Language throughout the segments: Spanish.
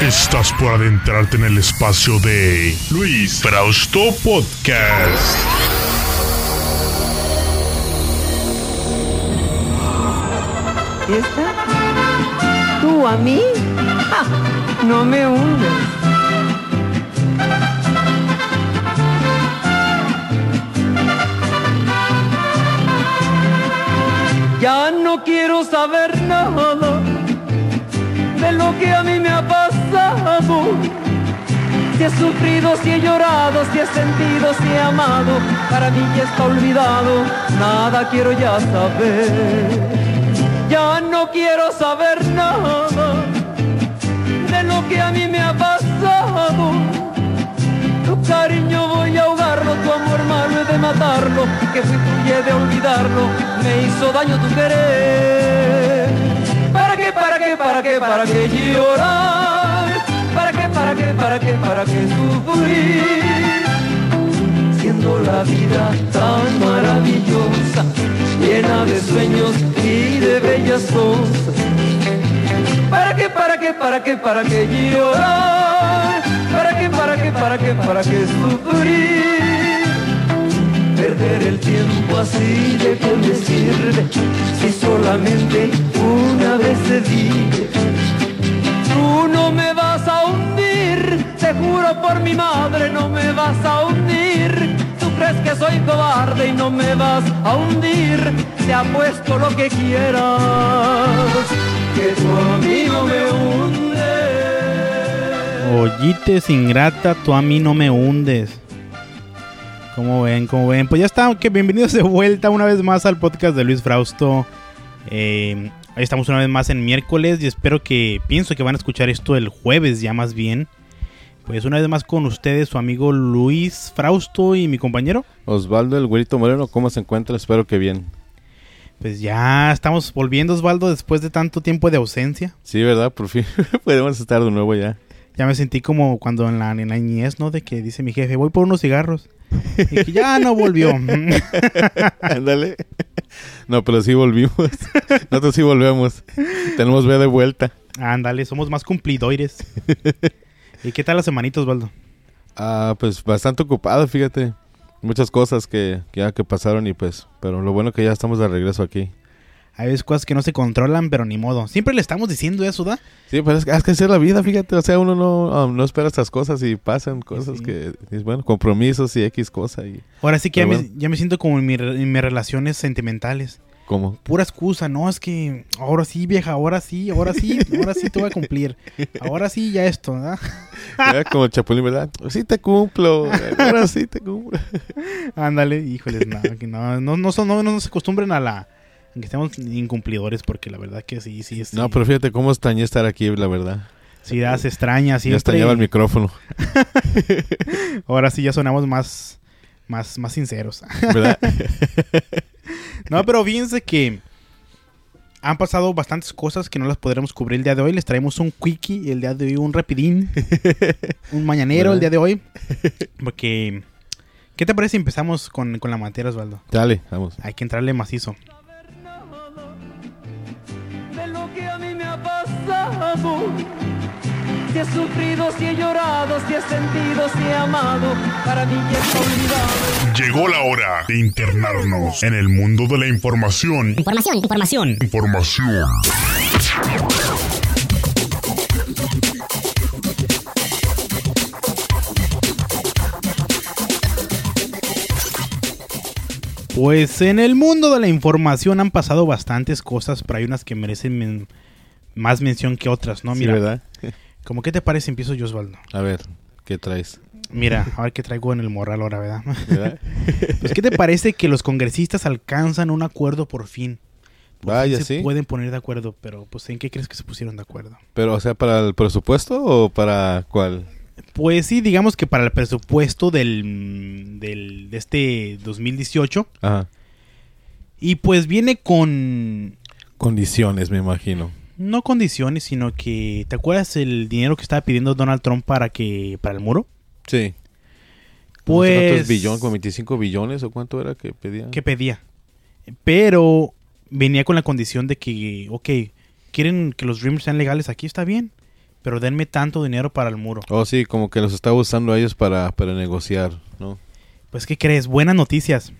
Estás por adentrarte en el espacio de Luis Frausto Podcast. ¿Esta? ¿Tú a mí? ¡Ja! No me hundes. Ya no quiero saber nada Si he sufrido, si he llorado, si he sentido, si he amado, para mí ya está olvidado, nada quiero ya saber. Ya no quiero saber nada de lo que a mí me ha pasado. Tu cariño voy a ahogarlo, tu amor malo he de matarlo, que fui tuyo he de olvidarlo, me hizo daño tu querer. ¿Para qué, para qué, para qué, para qué llorar? ¿Para qué, para qué, para qué, sufrir? Siendo la vida tan maravillosa, llena de sueños y de bellas cosas. ¿Para qué, para qué, para qué, para qué llorar? ¿Para qué, para qué, para qué, para qué sufrir? Perder el tiempo así de qué me si solamente una vez se vive. Juro por mi madre, no me vas a hundir. Tú crees que soy cobarde y no me vas a hundir. Te apuesto lo que quieras, que tu amigo me hunde. Ollites ingrata, tú a mí no me hundes. Como ven, como ven. Pues ya está, que bienvenidos de vuelta una vez más al podcast de Luis Frausto. Eh, estamos una vez más en miércoles y espero que, pienso que van a escuchar esto el jueves ya más bien. Pues una vez más con ustedes, su amigo Luis Frausto y mi compañero. Osvaldo el güerito moreno, ¿cómo se encuentra? Espero que bien. Pues ya estamos volviendo, Osvaldo, después de tanto tiempo de ausencia. Sí, ¿verdad? Por fin podemos estar de nuevo ya. Ya me sentí como cuando en la, en la niñez, ¿no? De que dice mi jefe, voy por unos cigarros. Y que ya no volvió. Ándale. No, pero sí volvimos. Nosotros sí volvemos. Tenemos B de vuelta. Ándale, somos más cumplidores. ¿Y qué tal las semanitas, Osvaldo? Ah, pues bastante ocupado, fíjate. Muchas cosas que, que ya que pasaron y pues, pero lo bueno que ya estamos de regreso aquí. Hay veces cosas que no se controlan, pero ni modo. Siempre le estamos diciendo eso, ¿da? Sí, pues es que, es que hacer la vida, fíjate. O sea, uno no, um, no espera estas cosas y pasan cosas Sí. que, es bueno, compromisos y X cosa y... Ahora sí que ya Pero me, ya me siento como en, mi en mis relaciones sentimentales. ¿Cómo? Pura excusa, no, es que ahora sí, vieja, ahora sí, ahora sí, ahora sí te voy a cumplir. Ahora sí, ya esto, ¿verdad? Era como el Chapulín, ¿verdad? Sí te cumplo, ahora sí te cumplo. Ándale, híjoles, no, que no, no, no, son- no, no se acostumbren a la... que estemos incumplidores, porque la verdad que sí, sí, sí. No, pero fíjate cómo extrañé estar aquí, la verdad. Sí, da, se extraña, Ya siempre. extrañaba el micrófono, Ahora sí ya sonamos más, más, más sinceros. ¿verdad? No, pero fíjense que han pasado bastantes cosas que no las podremos cubrir el día de hoy. Les traemos un quickie el día de hoy, un rapidín, un mañanero el día de hoy. Porque, ¿qué te parece si empezamos con, con la materia, Osvaldo? Dale, vamos. Hay que entrarle macizo. de lo que a mí me ha pasado. Si he sufrido, si he llorado, si he sentido, si he amado, para mí ya está olvidado. Llegó la hora de internarnos en el mundo de la información. Información, información. Información. Pues en el mundo de la información han pasado bastantes cosas, pero hay unas que merecen men- más mención que otras, ¿no? Sí, Mira, ¿verdad? ¿cómo qué te parece? Empiezo yo, Osvaldo. A ver, ¿qué traes? Mira, a ver qué traigo en el morral ahora, ¿verdad? ¿Verdad? Pues, ¿qué te parece que los congresistas alcanzan un acuerdo por fin? Por Vaya, fin se sí. pueden poner de acuerdo, pero pues ¿en qué crees que se pusieron de acuerdo? Pero, o sea, ¿para el presupuesto o para cuál? Pues sí, digamos que para el presupuesto del, del de este 2018 Ajá. y pues viene con Condiciones, me imagino. No condiciones, sino que ¿te acuerdas el dinero que estaba pidiendo Donald Trump para que para el muro? Sí. Pues ¿Cuántos billones? ¿Con 25 billones o cuánto era que pedían? que pedía. Pero venía con la condición de que, ok, quieren que los Dreamers sean legales aquí, está bien. pero denme tanto dinero para el muro. Oh, sí, como que los está usando a ellos para, para negociar, ¿no? Pues, ¿qué crees? Buenas noticias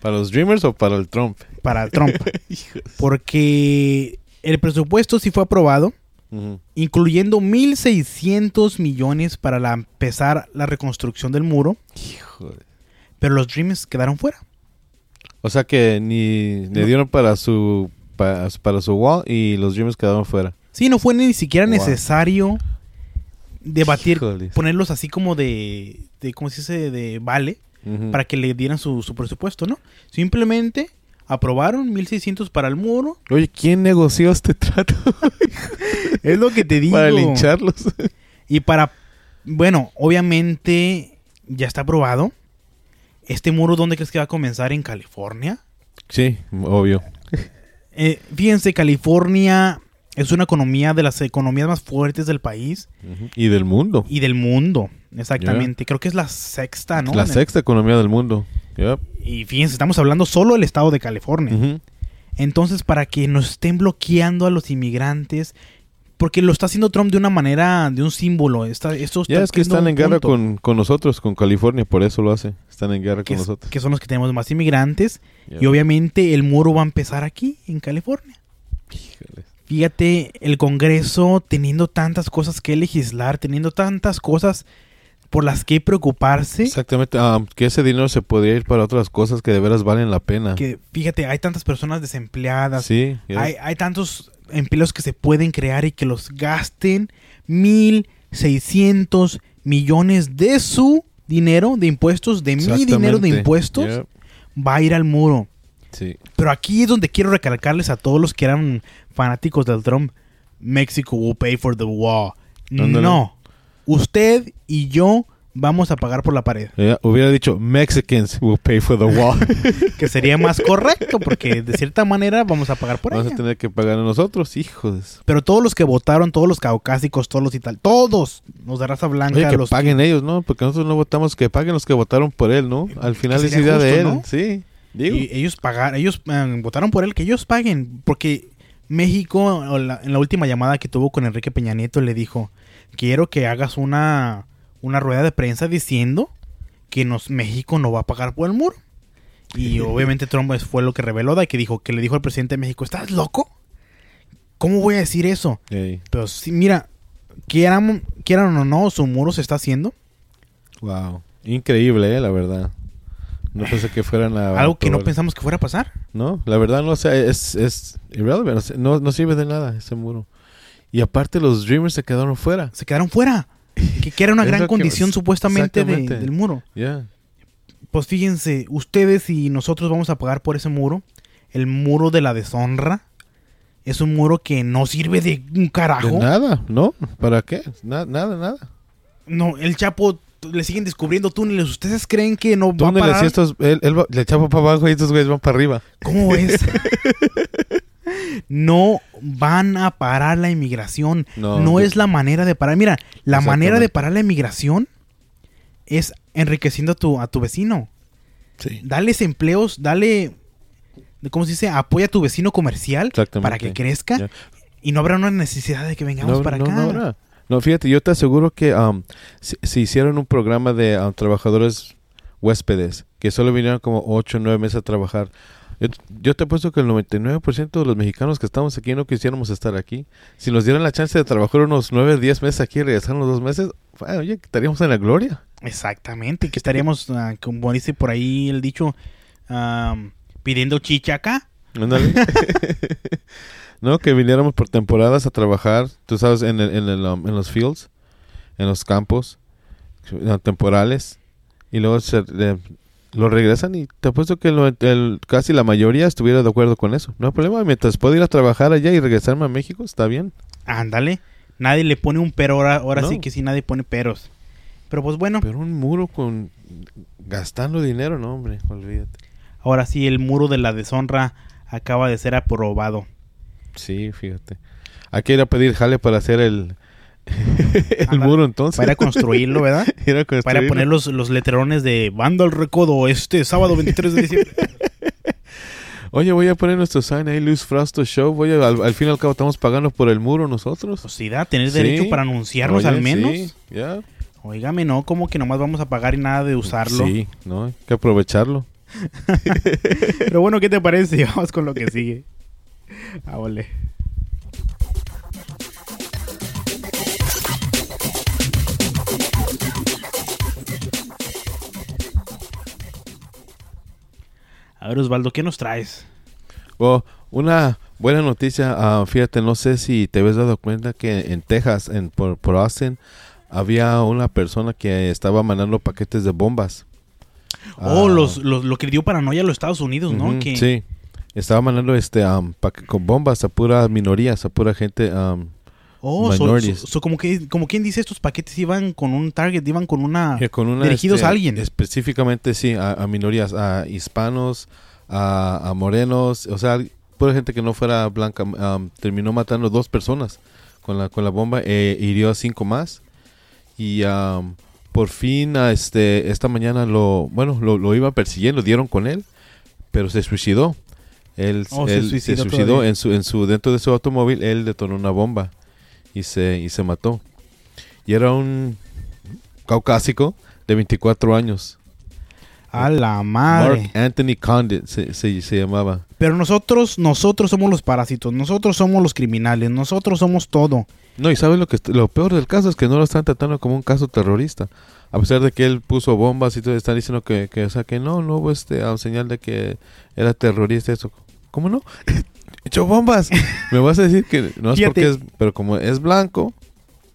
¿Para los Dreamers o para el Trump? para Trump. porque el presupuesto sí fue aprobado, Ujú. incluyendo 1.600 millones para la- empezar la reconstrucción del muro, Híjole. pero los Dreams quedaron fuera. O sea que ni le No. dieron para su para, para su wall y los Dreamers quedaron fuera. Sí, no fue ni siquiera Wow. necesario debatir, ponerlos así como de, de ¿cómo se dice? De vale, para que le dieran su, su presupuesto, ¿no? Simplemente aprobaron 1.600 para el muro. Oye, ¿quién negoció este trato Es lo que te digo. para lincharlos? Y para, bueno, obviamente ya está aprobado. Este muro, ¿dónde crees que va a comenzar? ¿En California? sí, obvio. Eh, fíjense, California es una economía de las economías más fuertes del país. Y del mundo. y del mundo. Exactamente. Creo que es la sexta, ¿no? La En el- sexta economía del mundo. Yep. Y fíjense, estamos hablando solo del estado de California. Entonces, para que nos estén bloqueando a los inmigrantes, porque lo está haciendo Trump de una manera, de un símbolo. Está, esto está Ya es que están en guerra con, con nosotros, con California, por eso lo hace. Están en guerra que, con es- nosotros. que son los que tenemos más inmigrantes. Y obviamente el muro va a empezar aquí, en California. Híjole. Fíjate, el Congreso teniendo tantas cosas que legislar, teniendo tantas cosas por las que preocuparse, Exactamente, ah, que ese dinero se podría ir para otras cosas que de veras valen la pena. que fíjate, hay tantas personas desempleadas, Sí, hay, hay tantos empleos que se pueden crear y que los gasten 1.600 millones de su dinero de impuestos, de mi dinero de impuestos, va a ir al muro. Sí. Pero aquí es donde quiero recalcarles a todos los que eran fanáticos del Trump. Mexico will pay for the wall. Ándale. No. Usted y yo vamos a pagar por la pared. Hubiera dicho Mexicans will pay for the wall. Que sería más correcto porque de cierta manera vamos a pagar por Vamos ella. a tener que pagar a nosotros, hijos. Pero todos los que votaron, todos los caucásicos, todos los y tal, todos los de raza blanca, Oye, que los paguen ellos, ¿no? Porque nosotros no votamos, que paguen los que votaron por él, ¿no? Al final es idea de él. Sí, digo. y ellos pagar, ellos eh, votaron por él, que ellos paguen, porque México en la última llamada que tuvo con Enrique Peña Nieto le dijo, quiero que hagas una una rueda de prensa diciendo que nos México no va a pagar por el muro. Y obviamente Trump fue lo que reveló de que dijo que le dijo al presidente de México, ¿estás loco? ¿Cómo voy a decir eso? Ey, Pero sí, mira, quieran, quieran o no, su muro se está haciendo. wow. Increíble, eh, la verdad. No pensé que fueran a... Algo que no pensamos que fuera a pasar. No, la verdad no, o sea, es, es irrelevant, no, no sirve de nada ese muro. Y aparte los Dreamers se quedaron fuera. Se quedaron fuera. Que, que era una gran que- condición supuestamente de- del muro. Ya. Pues fíjense, ustedes y nosotros vamos a pagar por ese muro. El muro de la deshonra. Es un muro que no sirve de un De carajo. nada, ¿no? ¿Para qué? Na- nada, nada. No, el Chapo le siguen descubriendo túneles. ¿Ustedes creen que no va a ¿Dónde le parar? estos? Él, él va- le echaba para abajo y estos güeyes van para arriba. ¿Cómo es? no van a parar la inmigración. No, es la manera de parar. Mira, la manera de parar la inmigración es enriqueciendo a tu, a tu vecino. Sí. Dales empleos, dale, ¿cómo se dice? Apoya a tu vecino comercial para que crezca y no habrá una necesidad de que vengamos No, para no, acá. no fíjate, yo te aseguro que um, si, si hicieron un programa de um, trabajadores huéspedes, que solo vinieron como 8 o 9 meses a trabajar, yo, yo te apuesto que el 99% de los mexicanos que estamos aquí no quisiéramos estar aquí. Si nos dieran la chance de trabajar unos 9 o 10 meses aquí y regresar unos 2 meses, bueno, oye, estaríamos en la gloria. Exactamente, que estaríamos, ah, como dice por ahí el dicho, am, pidiendo chicha acá. No, que viniéramos por temporadas a trabajar, tú sabes, en, el, en, el, um, en los fields, en los campos uh, temporales, y luego se, lo regresan y te apuesto que el, el- casi la mayoría estuviera de acuerdo con eso. No hay problema, mientras puedo ir a trabajar allá y regresarme a México, está bien. Ándale, nadie le pone un pero, ahora, ahora No. sí que sí nadie pone peros. Pero pues bueno, Pero un muro con gastando dinero, no, hombre, olvídate. ahora sí el muro de la deshonra acaba de ser aprobado. Sí, fíjate. Hay que ir a pedir jale para hacer el, el muro entonces. Para construirlo, ¿verdad? Para poner los, los letrerones de Banda al Recodo este sábado 23 de diciembre. Oye, voy a poner nuestro sign ahí, Luis Frausto Show. Voy a- al, al fin y al cabo estamos pagando por el muro nosotros. Pues sí, da, tener Sí. derecho para anunciarnos Oye, al menos. Sí, ya. Óigame, no, como que nomás vamos a pagar y nada de usarlo. Sí, no, hay que aprovecharlo. Pero bueno, ¿qué te parece? Vamos con lo que sigue. Ah. A ver, Osvaldo, ¿qué nos traes? Oh, una buena noticia, ah, fíjate, no sé si te habías dado cuenta que en Texas, en, por, por Austin, había una persona que estaba mandando paquetes de bombas. Oh, Ah, los, los- lo que dio paranoia a los Estados Unidos, ¿no? que, Sí, estaba mandando este con bombas a pura minorías, a pura gente. am, Oh, so- so- so como que como quien dice estos paquetes iban con un target, iban con una con una, dirigidos este, a alguien. Específicamente, sí, a, a minorías, a hispanos, a, a morenos, o sea, pura gente que no fuera blanca. am, terminó matando dos personas con la, con la bomba, e hirió a cinco más. Y am, por fin, a este, esta mañana lo, bueno, lo, lo iban persiguiendo, dieron con él, pero se suicidó. Él, Oh, se él suicidó en su, en su, dentro de su automóvil, él detonó una bomba y se, y se mató. Y era un caucásico de 24 años. a la madre. Mark Anthony Condit se, se, se llamaba. Pero nosotros, nosotros somos los parásitos, nosotros somos los criminales, nosotros somos todo. No, y sabes lo que lo peor del caso es que no lo están tratando como un caso terrorista. A pesar de que él puso bombas y todo, están diciendo que, que o sea, que no, no hubo este, a señal de que era terrorista eso. ¿Cómo no? Echó bombas. Me vas a decir que no es Fíjate. porque es, pero como es blanco,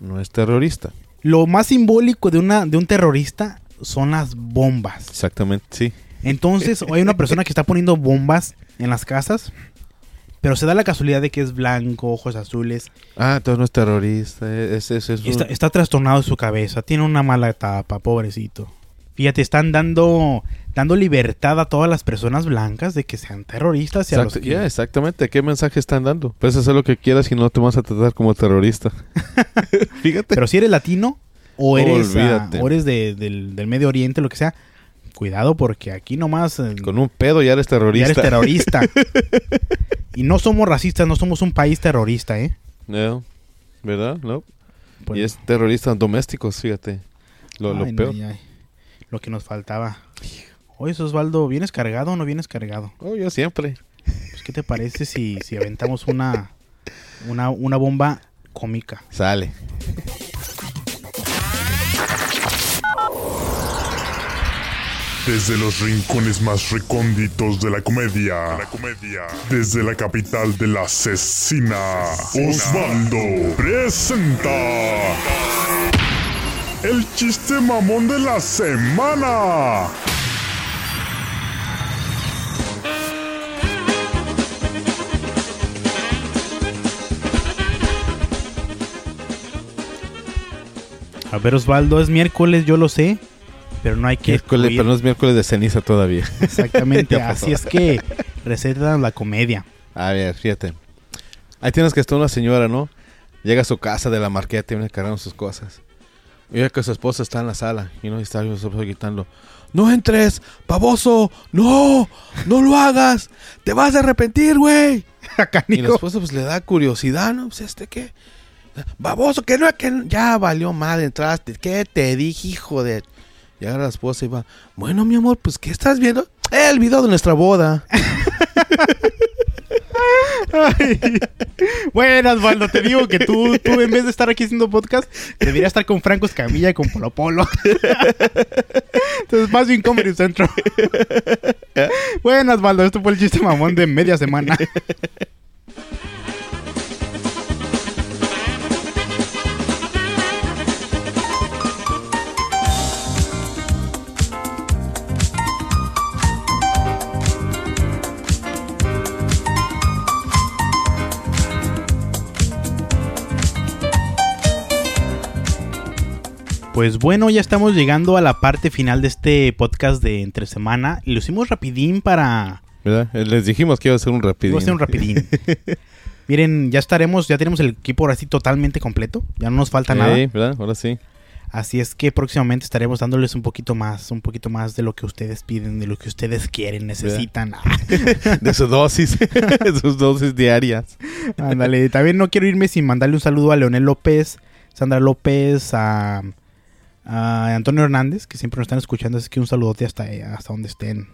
no es terrorista. Lo más simbólico de una de un terrorista son las bombas. Exactamente, sí. Entonces, hay una persona que está poniendo bombas en las casas, pero se da la casualidad de que es blanco, ojos azules, Ah, entonces no es terrorista. Es, es, es un- está, está trastornado en su cabeza, tiene una mala etapa, pobrecito. Fíjate, están dando dando libertad a todas las personas blancas de que sean terroristas y a los que- ya, exactamente. ¿Qué mensaje están dando? Puedes hacer lo que quieras y no te vas a tratar como terrorista. Fíjate. Pero si eres latino o eres, o eres de- del, del Medio Oriente, lo que sea, cuidado porque aquí nomás eh, Con un pedo ya eres ya terrorista. eres terrorista. y no somos racistas, no somos un país terrorista, ¿eh? No, ¿Verdad? No. Y es terroristas domésticos, fíjate. Lo, ay, peor. Lo que nos faltaba. Oye, Osvaldo, ¿vienes cargado o no vienes cargado? Oh, yo siempre. Pues, ¿qué te parece si, si aventamos una, una, una bomba cómica? Sale. Desde los rincones más recónditos de la comedia. Desde la capital de la asesina. Osvaldo presenta. El chiste mamón de la semana. A ver, Osvaldo, es miércoles, yo lo sé, pero no hay que Miércoles, excluir. pero no es miércoles de ceniza todavía. Exactamente, así es que recetan la comedia. A ver, fíjate. Ahí tienes que estar una señora, ¿no? Llega a su casa de la marqueta y viene cargando sus cosas. Y ve que su esposa está en la sala y no está gritando. ¡No entres! ¡Baboso! ¡No! ¡No lo hagas! ¡Te vas a arrepentir, güey! Y la esposa pues le da curiosidad, ¿no? Pues este qué. Baboso, que no que no- ya valió mal, entraste. ¿Qué te dije, hijo de...? Y ahora la esposa iba, bueno, mi amor, pues ¿qué estás viendo? "Eh, el video de nuestra boda. Bueno, Osvaldo, te digo que tú, tú en vez de estar aquí haciendo podcast, deberías estar con Franco Escamilla y con Polo Polo. Entonces, más bien Comedy Centro. Bueno, Osvaldo, esto fue el chiste mamón de media semana. Pues bueno, ya estamos llegando a la parte final de este podcast de entre semana. Lo hicimos rapidín para... ¿Verdad? Eh, Les dijimos que iba a ser un rapidín. Voy a hacer un rapidín. Miren, ya estaremos, ya tenemos el equipo ahora sí totalmente completo. Ya no nos falta nada. Ey, ¿verdad? Ahora sí. Así es que próximamente estaremos dándoles un poquito más, un poquito más de lo que ustedes piden, de lo que ustedes quieren, necesitan. De su dosis, de sus dosis diarias. Ándale, también no quiero irme sin mandarle un saludo a Leonel López, Sandra López, a, a Antonio Hernández, que siempre nos están escuchando, así que un saludote hasta, hasta donde estén.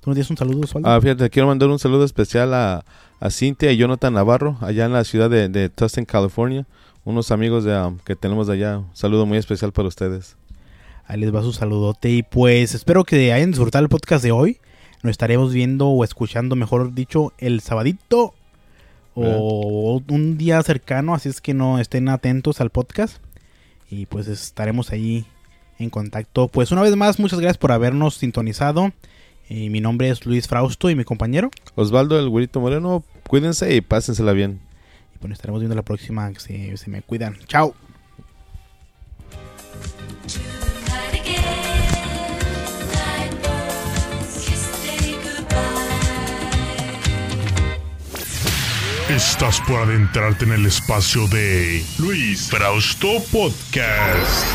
¿Tú nos tienes un saludo, Osvaldo? Ah, fíjate, quiero mandar un saludo especial a, a Cintia y Jonathan Navarro, allá en la ciudad de, de Tustin, California. Unos amigos de, um, que tenemos de allá. Un saludo muy especial para ustedes. Ahí les va su saludote y pues espero que hayan disfrutado el podcast de hoy. Nos estaremos viendo o escuchando, mejor dicho, el sabadito o un día cercano, así es que no estén atentos al podcast y pues estaremos ahí en contacto. Pues una vez más, muchas gracias por habernos sintonizado. Y mi nombre es Luis Frausto y mi compañero. Osvaldo, el güerito moreno, cuídense y pásensela bien. Y pues nos estaremos viendo la próxima. Se, se me cuidan. Chao. Estás por adentrarte en el espacio de Luis Frausto Podcast.